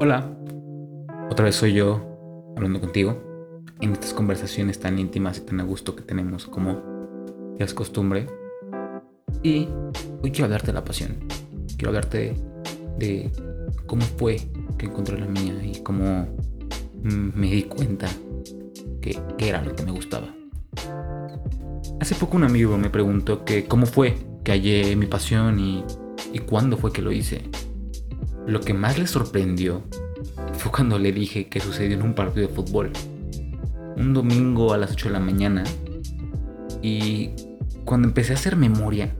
Hola, otra vez soy yo hablando contigo en estas conversaciones tan íntimas y tan a gusto que tenemos como ya es costumbre. Y hoy quiero hablarte de la pasión. Quiero hablarte de, cómo fue que encontré la mía y cómo me di cuenta que, era lo que me gustaba. Hace poco un amigo me preguntó que cómo fue que hallé mi pasión y, y cuándo fue que lo hice. Lo que más le sorprendió fue cuando le dije que sucedió en un partido de fútbol. Un domingo a las 8 de la mañana. Y cuando empecé a hacer memoria,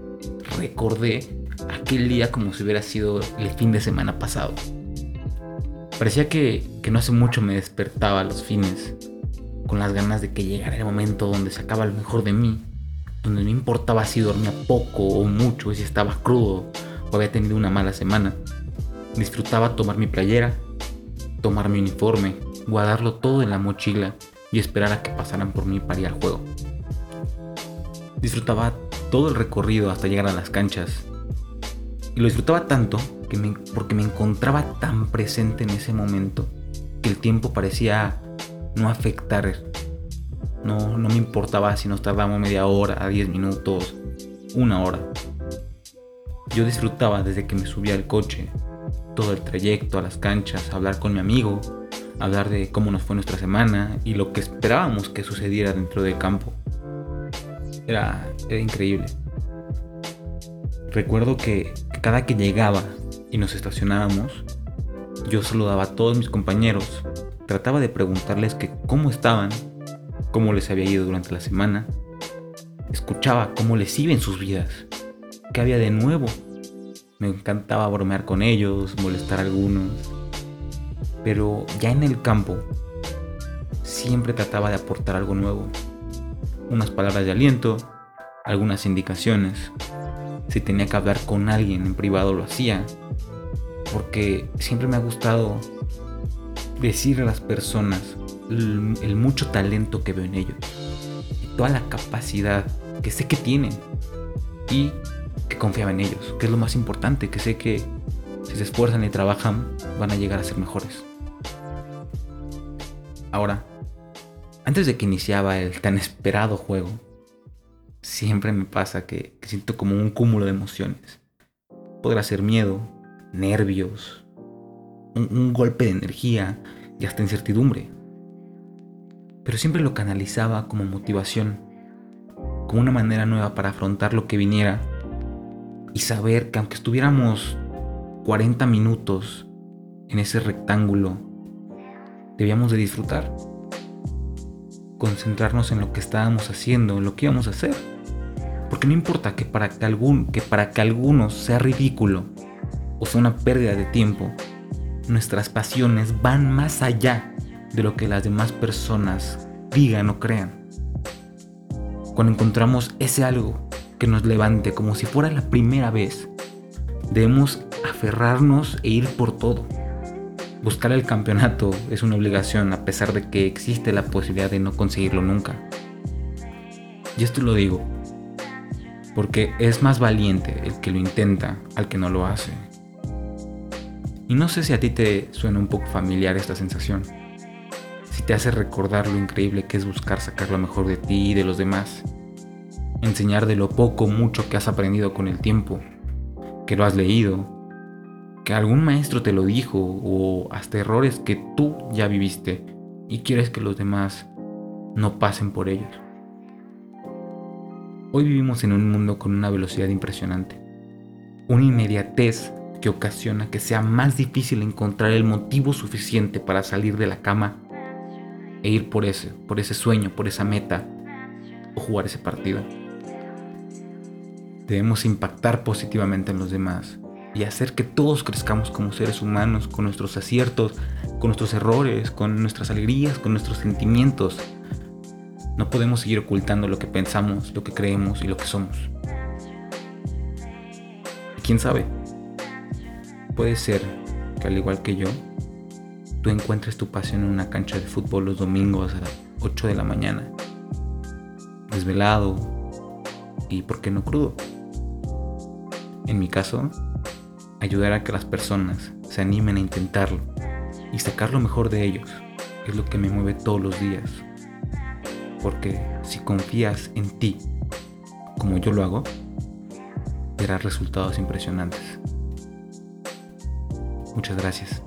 recordé aquel día como si hubiera sido el fin de semana pasado. Parecía que, que no hace mucho me despertaba los fines, con las ganas de que llegara el momento donde se acaba lo mejor de mí, donde no importaba si dormía poco o mucho, si estaba crudo o había tenido una mala semana. Disfrutaba tomar mi playera, tomar mi uniforme, guardarlo todo en la mochila y esperar a que pasaran por mí para ir al juego. Disfrutaba todo el recorrido hasta llegar a las canchas. Y lo disfrutaba tanto que me, porque me encontraba tan presente en ese momento que el tiempo parecía no afectar. No, no me importaba si nos tardábamos media hora, 10 minutos, una hora. Yo disfrutaba desde que me subía al coche, todo el trayecto a las canchas, hablar con mi amigo, hablar de cómo nos fue nuestra semana y lo que esperábamos que sucediera dentro del campo. Era, era increíble. Recuerdo que cada que llegaba y nos estacionábamos, yo saludaba a todos mis compañeros, trataba de preguntarles que cómo estaban, cómo les había ido durante la semana, escuchaba cómo les iba en sus vidas, qué había de nuevo me encantaba bromear con ellos, molestar a algunos. Pero ya en el campo, siempre trataba de aportar algo nuevo. Unas palabras de aliento, algunas indicaciones. Si tenía que hablar con alguien en privado lo hacía. Porque siempre me ha gustado decir a las personas el, mucho talento que veo en ellos. Y toda la capacidad que sé que tienen. Y que confiaba en ellos, que es lo más importante, que sé que si se esfuerzan y trabajan van a llegar a ser mejores. Ahora, antes de que iniciaba el tan esperado juego, siempre me pasa que, siento como un cúmulo de emociones. Podrá ser miedo, nervios, un, golpe de energía y hasta incertidumbre. Pero siempre lo canalizaba como motivación, como una manera nueva para afrontar lo que viniera y saber que aunque estuviéramos 40 minutos en ese rectángulo, debíamos de disfrutar. Concentrarnos en lo que estábamos haciendo, en lo que íbamos a hacer. Porque no importa que para que, algún, que para que algunos sea ridículo o sea una pérdida de tiempo, nuestras pasiones van más allá de lo que las demás personas digan o crean. Cuando encontramos ese algo que nos levante como si fuera la primera vez. Debemos aferrarnos e ir por todo. Buscar el campeonato es una obligación a pesar de que existe la posibilidad de no conseguirlo nunca. Y esto lo digo porque es más valiente el que lo intenta al que no lo hace. Y no sé si a ti te suena un poco familiar esta sensación. Si te hace recordar lo increíble que es buscar sacar lo mejor de ti y de los demás. Enseñar de lo poco mucho que has aprendido con el tiempo, que lo has leído, que algún maestro te lo dijo o hasta errores que tú ya viviste. Y quieres que los demás no pasen por ellos. Hoy vivimos en un mundo con una velocidad impresionante, una inmediatez que ocasiona que sea más difícil encontrar el motivo suficiente para salir de la cama e ir por ese, por ese sueño, por esa meta o jugar ese partido. Debemos impactar positivamente en los demás y hacer que todos crezcamos como seres humanos con nuestros aciertos, con nuestros errores, con nuestras alegrías, con nuestros sentimientos. No podemos seguir ocultando lo que pensamos, lo que creemos y lo que somos. ¿Quién sabe? Puede ser que al igual que yo, tú encuentres tu pasión en una cancha de fútbol los domingos a las 8 de la mañana, desvelado y, ¿por qué no crudo? En mi caso, ayudar a que las personas se animen a intentarlo y sacar lo mejor de ellos es lo que me mueve todos los días. Porque si confías en ti, como yo lo hago, verás resultados impresionantes. Muchas gracias.